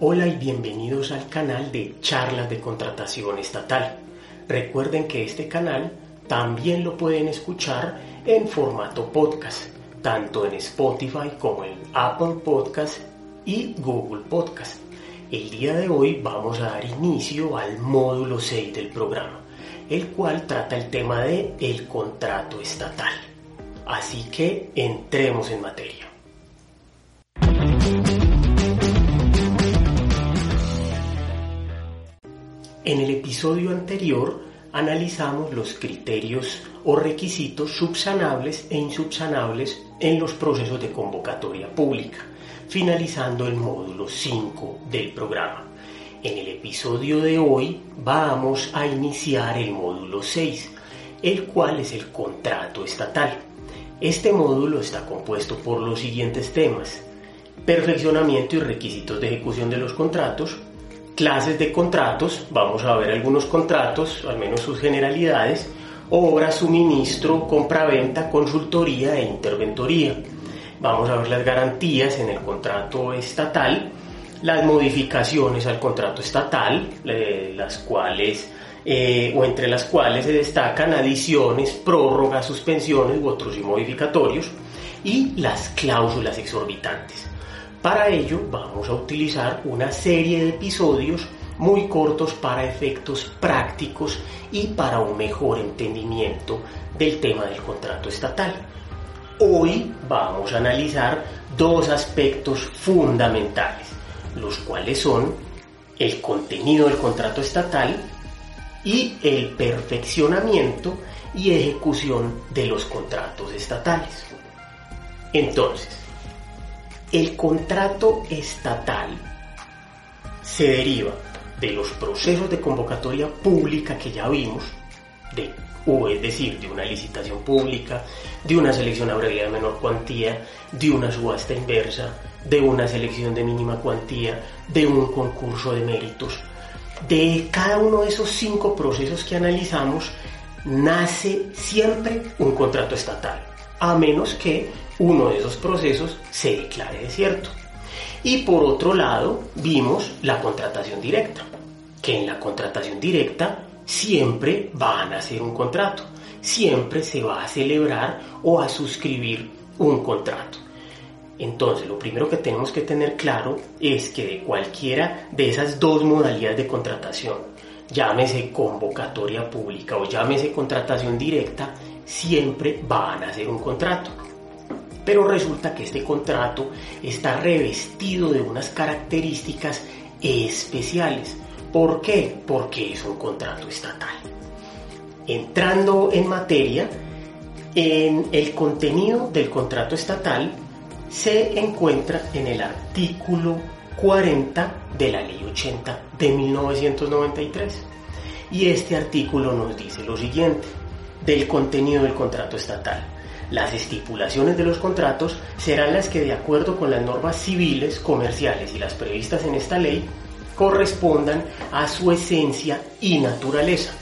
Hola y bienvenidos al canal de Charlas de Contratación Estatal. Recuerden que este canal también lo pueden escuchar en formato podcast, tanto en Spotify como en Apple Podcast y Google Podcast. El día de hoy vamos a dar inicio al módulo 6 del programa, el cual trata el tema de el contrato estatal. Así que entremos en materia. En el episodio anterior analizamos los criterios o requisitos subsanables e insubsanables en los procesos de convocatoria pública, finalizando el módulo 5 del programa. En el episodio de hoy vamos a iniciar el módulo 6, el cual es el contrato estatal. Este módulo está compuesto por los siguientes temas. Perfeccionamiento y requisitos de ejecución de los contratos, clases de contratos, vamos a ver algunos contratos, al menos sus generalidades, obra, suministro, compra-venta, consultoría e interventoría. Vamos a ver las garantías en el contrato estatal, las modificaciones al contrato estatal, eh, las cuales eh, o entre las cuales se destacan adiciones, prórrogas, suspensiones u otros modificatorios, y las cláusulas exorbitantes. Para ello vamos a utilizar una serie de episodios muy cortos para efectos prácticos y para un mejor entendimiento del tema del contrato estatal. Hoy vamos a analizar dos aspectos fundamentales, los cuales son el contenido del contrato estatal y el perfeccionamiento y ejecución de los contratos estatales. Entonces, el contrato estatal se deriva de los procesos de convocatoria pública que ya vimos, de, o es decir, de una licitación pública, de una selección abreviada de menor cuantía, de una subasta inversa, de una selección de mínima cuantía, de un concurso de méritos. De cada uno de esos cinco procesos que analizamos, nace siempre un contrato estatal, a menos que uno de esos procesos se declare desierto. Y por otro lado, vimos la contratación directa, que en la contratación directa siempre van a hacer un contrato, siempre se va a celebrar o a suscribir un contrato. Entonces, lo primero que tenemos que tener claro es que de cualquiera de esas dos modalidades de contratación, llámese convocatoria pública o llámese contratación directa, siempre van a hacer un contrato. Pero resulta que este contrato está revestido de unas características especiales. ¿Por qué? Porque es un contrato estatal. Entrando en materia, en el contenido del contrato estatal se encuentra en el artículo 40 de la Ley 80 de 1993. Y este artículo nos dice lo siguiente del contenido del contrato estatal. Las estipulaciones de los contratos serán las que, de acuerdo con las normas civiles, comerciales y las previstas en esta ley, correspondan a su esencia y naturaleza.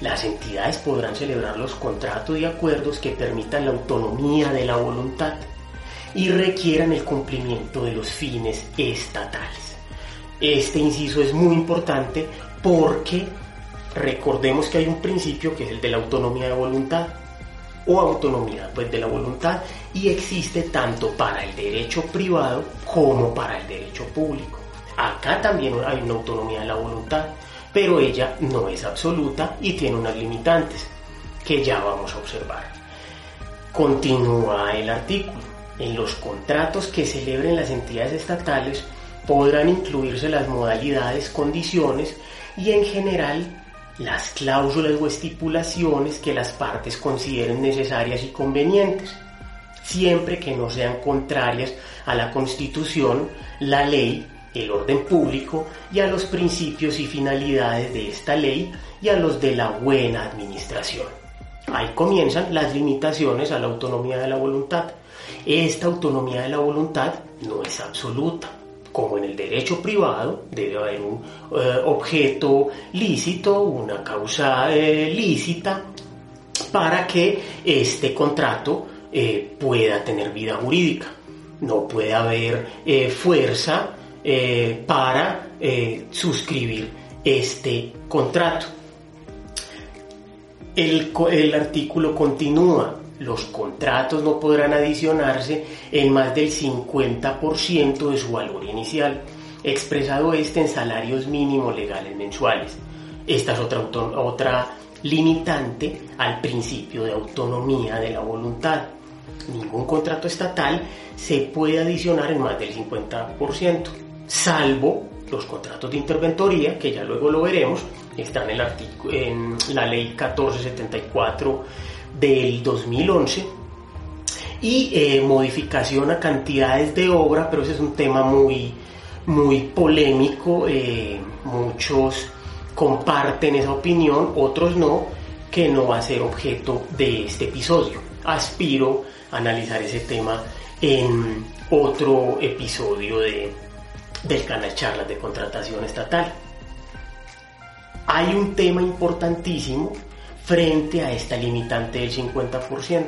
Las entidades podrán celebrar los contratos y acuerdos que permitan la autonomía de la voluntad y requieran el cumplimiento de los fines estatales. Este inciso es muy importante porque recordemos que hay un principio que es el de la autonomía de voluntad o autonomía pues, de la voluntad y existe tanto para el derecho privado como para el derecho público. Acá también hay una autonomía de la voluntad, pero ella no es absoluta y tiene unas limitantes que ya vamos a observar. Continúa el artículo. En los contratos que celebren las entidades estatales podrán incluirse las modalidades, condiciones y en general las cláusulas o estipulaciones que las partes consideren necesarias y convenientes, siempre que no sean contrarias a la Constitución, la ley, el orden público y a los principios y finalidades de esta ley y a los de la buena administración. Ahí comienzan las limitaciones a la autonomía de la voluntad. Esta autonomía de la voluntad no es absoluta, como en el derecho privado, debe haber un eh, objeto lícito, una causa eh, lícita, para que este contrato eh, pueda tener vida jurídica. No puede haber fuerza para suscribir este contrato. El, el artículo continúa. Los contratos no podrán adicionarse en más del 50% de su valor inicial, expresado este en salarios mínimos legales mensuales. Esta es otra, otra limitante al principio de autonomía de la voluntad. Ningún contrato estatal se puede adicionar en más del 50%, salvo los contratos de interventoría, que ya luego lo veremos, están en, el en la ley 1474 del 2011, y eh, modificación a cantidades de obra, pero ese es un tema muy, muy polémico, eh, muchos comparten esa opinión, otros no, que no va a ser objeto de este episodio. Aspiro a analizar ese tema en otro episodio de, del canal Charlas de Contratación Estatal. Hay un tema importantísimo frente a esta limitante del 50%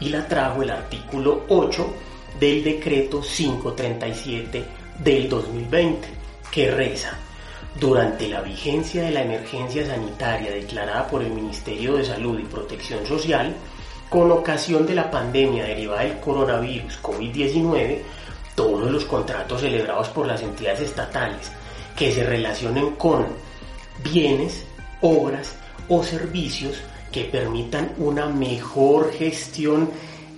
y la trajo el artículo 8 del decreto 537 del 2020 que reza durante la vigencia de la emergencia sanitaria declarada por el Ministerio de Salud y Protección Social, con ocasión de la pandemia derivada del coronavirus COVID-19, todos los contratos celebrados por las entidades estatales que se relacionen con bienes, obras o servicios que permitan una mejor gestión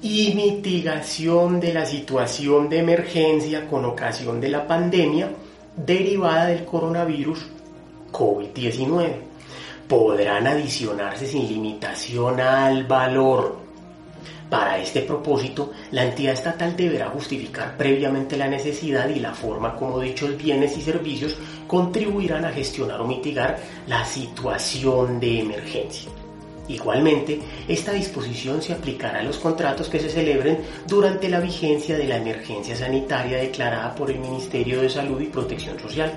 y mitigación de la situación de emergencia con ocasión de la pandemia derivada del coronavirus COVID-19. Podrán adicionarse sin limitación al valor. Para este propósito, la entidad estatal deberá justificar previamente la necesidad y la forma como dichos bienes y servicios contribuirán a gestionar o mitigar la situación de emergencia. Igualmente, esta disposición se aplicará a los contratos que se celebren durante la vigencia de la emergencia sanitaria declarada por el Ministerio de Salud y Protección Social,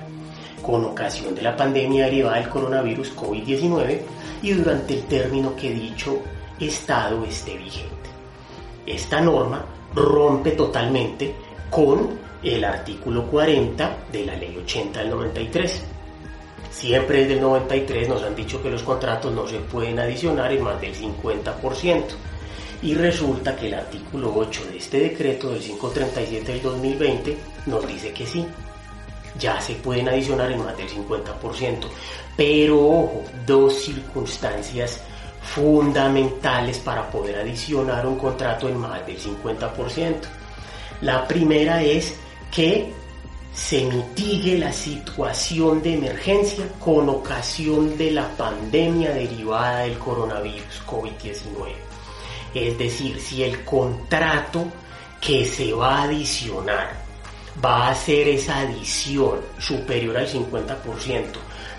con ocasión de la pandemia derivada del coronavirus COVID-19 y durante el término que dicho estado esté vigente. Esta norma rompe totalmente con el artículo 40 de la Ley 80 del 93 Siempre desde el 93 nos han dicho que los contratos no se pueden adicionar en más del 50%. Y resulta que el artículo 8 de este decreto del 537 del 2020 nos dice que sí, ya se pueden adicionar en más del 50%. Pero ojo, dos circunstancias fundamentales para poder adicionar un contrato en más del 50%. La primera es que se mitigue la situación de emergencia con ocasión de la pandemia derivada del coronavirus COVID-19. Es decir, si el contrato que se va a adicionar va a ser esa adición superior al 50%,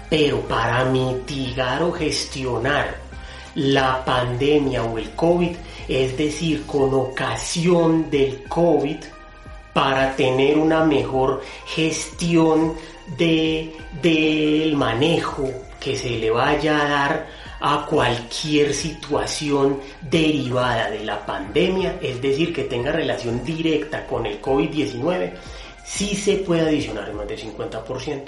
pero para mitigar o gestionar la pandemia o el COVID, es decir, con ocasión del COVID, para tener una mejor gestión de, del manejo que se le vaya a dar a cualquier situación derivada de la pandemia, es decir, que tenga relación directa con el COVID-19, sí se puede adicionar en más del 50%.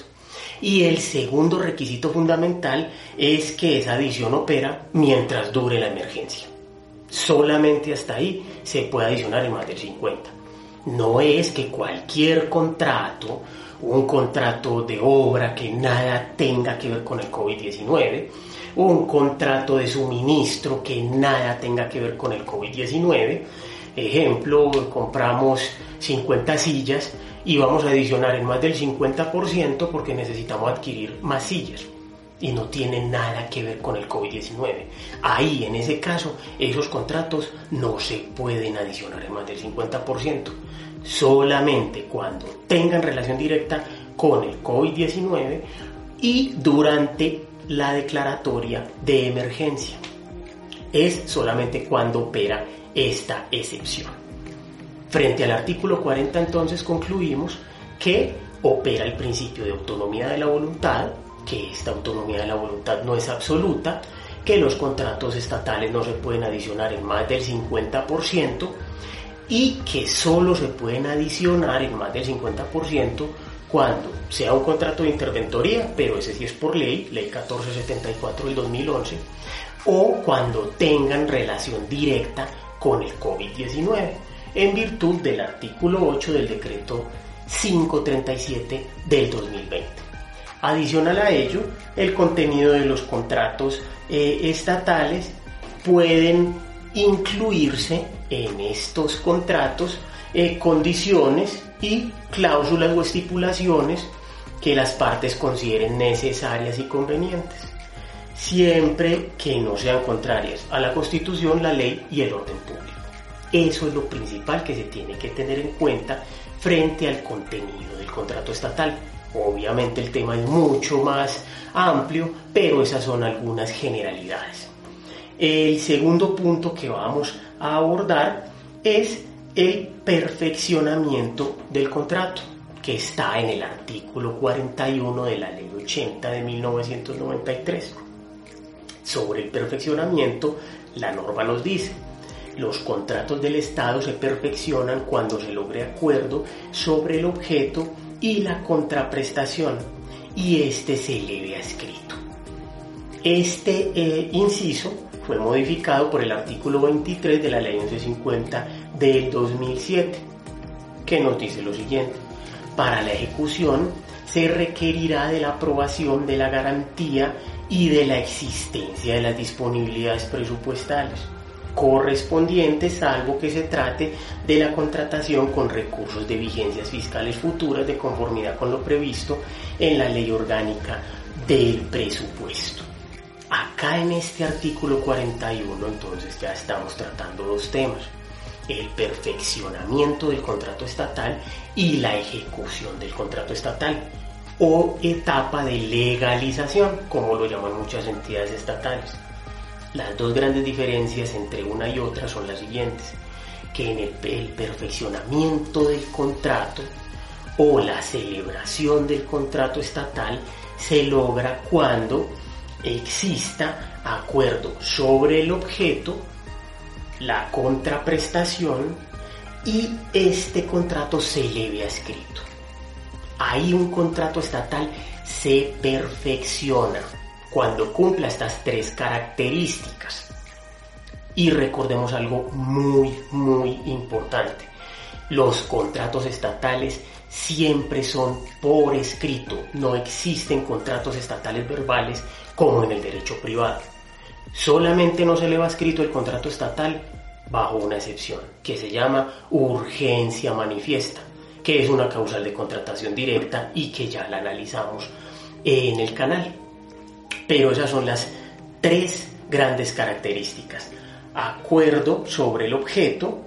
Y el segundo requisito fundamental es que esa adición opera mientras dure la emergencia. Solamente hasta ahí se puede adicionar en más del 50% no es que cualquier contrato, un contrato de obra que nada tenga que ver con el COVID-19, un contrato de suministro que nada tenga que ver con el COVID-19, ejemplo, compramos 50 sillas y vamos a adicionar en más del 50% porque necesitamos adquirir más sillas y no tiene nada que ver con el COVID-19. Ahí, en ese caso, esos contratos no se pueden adicionar en más del 50%. Solamente cuando tengan relación directa con el COVID-19 y durante la declaratoria de emergencia. Es solamente cuando opera esta excepción. Frente al artículo 40 entonces concluimos que opera el principio de autonomía de la voluntad, que esta autonomía de la voluntad no es absoluta, que los contratos estatales no se pueden adicionar en más del 50%, y que solo se pueden adicionar en más del 50% cuando sea un contrato de interventoría, pero ese sí es por ley, ley 1474 del 2011, o cuando tengan relación directa con el COVID-19, en virtud del artículo 8 del decreto 537 del 2020. Adicional a ello, el contenido de los contratos eh, estatales pueden incluirse en estos contratos eh, condiciones y cláusulas o estipulaciones que las partes consideren necesarias y convenientes, siempre que no sean contrarias a la Constitución, la ley y el orden público. Eso es lo principal que se tiene que tener en cuenta frente al contenido del contrato estatal. Obviamente el tema es mucho más amplio, pero esas son algunas generalidades. El segundo punto que vamos a abordar es el perfeccionamiento del contrato, que está en el artículo 41 de la Ley 80 de 1993. Sobre el perfeccionamiento, la norma nos dice, los contratos del Estado se perfeccionan cuando se logre acuerdo sobre el objeto y la contraprestación, y este se eleve a escrito. Este eh, inciso fue modificado por el artículo 23 de la Ley 1150 del 2007, que nos dice lo siguiente. Para la ejecución se requerirá de la aprobación de la garantía y de la existencia de las disponibilidades presupuestales correspondientes salvo que se trate de la contratación con recursos de vigencias fiscales futuras de conformidad con lo previsto en la ley orgánica del presupuesto. Acá en este artículo 41 entonces ya estamos tratando dos temas el perfeccionamiento del contrato estatal y la ejecución del contrato estatal o etapa de legalización, como lo llaman muchas entidades estatales. Las dos grandes diferencias entre una y otra son las siguientes, que en el, perfeccionamiento del contrato o la celebración del contrato estatal se logra cuando exista acuerdo sobre el objeto la contraprestación y este contrato se eleve a escrito. Ahí un contrato estatal se perfecciona cuando cumpla estas tres características. Y recordemos algo muy, muy importante. Los contratos estatales siempre son por escrito. No existen contratos estatales verbales como en el derecho privado. Solamente no se le va escrito el contrato estatal bajo una excepción, que se llama urgencia manifiesta, que es una causal de contratación directa y que ya la analizamos en el canal. Pero esas son las tres grandes características. Acuerdo sobre el objeto,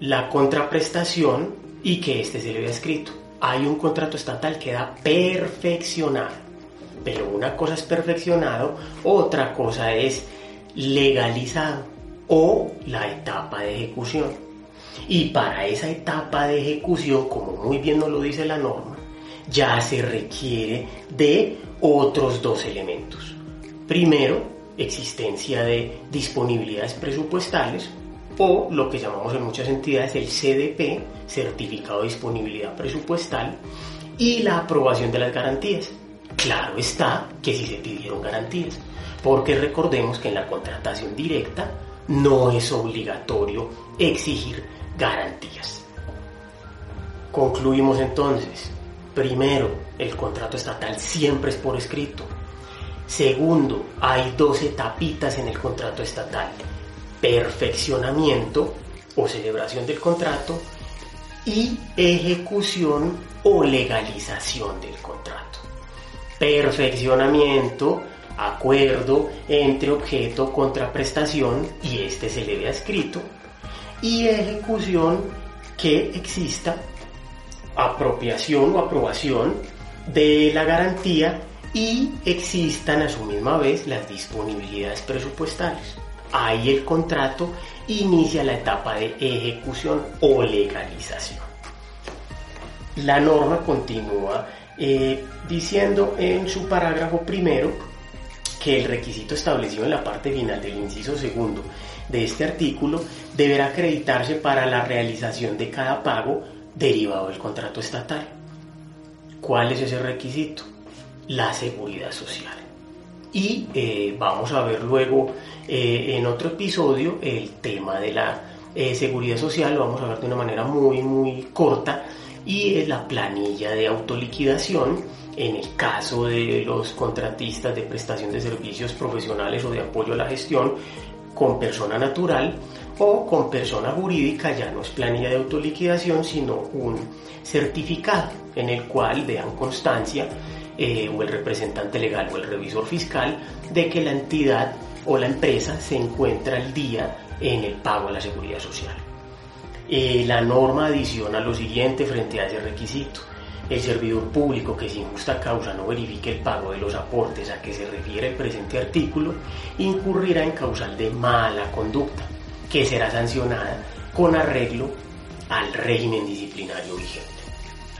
la contraprestación y que éste se le vea escrito. Hay un contrato estatal que da perfeccionado. Pero una cosa es perfeccionado, otra cosa es legalizado o la etapa de ejecución. Y para esa etapa de ejecución, como muy bien nos lo dice la norma, ya se requiere de otros dos elementos. Primero, existencia de disponibilidades presupuestales o lo que llamamos en muchas entidades el CDP, Certificado de Disponibilidad Presupuestal, y la aprobación de las garantías. Claro está que si se pidieron garantías, porque recordemos que en la contratación directa no es obligatorio exigir garantías. Concluimos entonces, primero, el contrato estatal siempre es por escrito. Segundo, hay dos etapitas en el contrato estatal. Perfeccionamiento o celebración del contrato y ejecución o legalización del contrato. Perfeccionamiento acuerdo entre objeto contraprestación y este se le vea escrito y ejecución que exista apropiación o aprobación de la garantía y existan a su misma vez las disponibilidades presupuestales. Ahí el contrato inicia la etapa de ejecución o legalización. La norma continúa eh, diciendo en su parágrafo primero que el requisito establecido en la parte final del inciso segundo de este artículo deberá acreditarse para la realización de cada pago derivado del contrato estatal. ¿Cuál es ese requisito? La seguridad social. Y eh, vamos a ver luego eh, en otro episodio el tema de la eh, seguridad social, lo vamos a ver de una manera muy, muy corta, y la planilla de autoliquidación. En el caso de los contratistas de prestación de servicios profesionales o de apoyo a la gestión con persona natural o con persona jurídica, ya no es planilla de autoliquidación, sino un certificado en el cual vean constancia eh, o el representante legal o el revisor fiscal de que la entidad o la empresa se encuentra al día en el pago a la seguridad social. Eh, la norma adiciona lo siguiente frente a ese requisito. El servidor público que sin justa causa no verifique el pago de los aportes a que se refiere el presente artículo incurrirá en causal de mala conducta, que será sancionada con arreglo al régimen disciplinario vigente.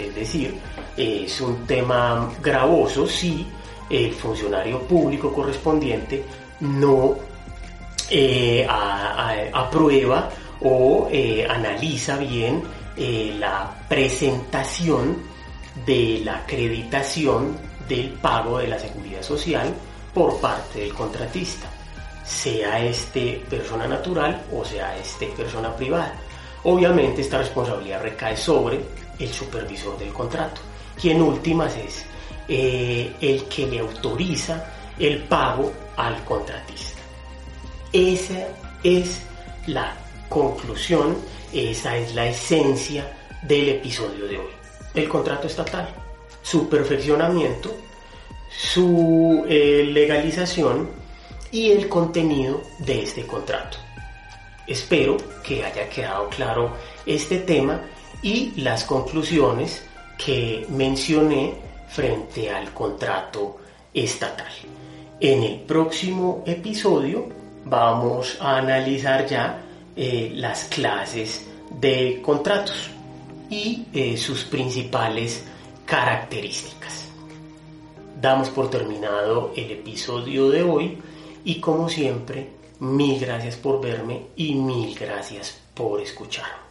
Es decir, es un tema gravoso si el funcionario público correspondiente no eh, aprueba o eh, analiza bien eh, la presentación de la acreditación del pago de la seguridad social por parte del contratista, sea este persona natural o sea este persona privada. Obviamente esta responsabilidad recae sobre el supervisor del contrato, quien últimas es eh, el que le autoriza el pago al contratista. Esa es la conclusión, esa es la esencia del episodio de hoy. El contrato estatal, su perfeccionamiento, su eh, legalización y el contenido de este contrato. Espero que haya quedado claro este tema y las conclusiones que mencioné frente al contrato estatal. En el próximo episodio vamos a analizar ya eh, las clases de contratos y eh, sus principales características. Damos por terminado el episodio de hoy y como siempre, mil gracias por verme y mil gracias por escuchar.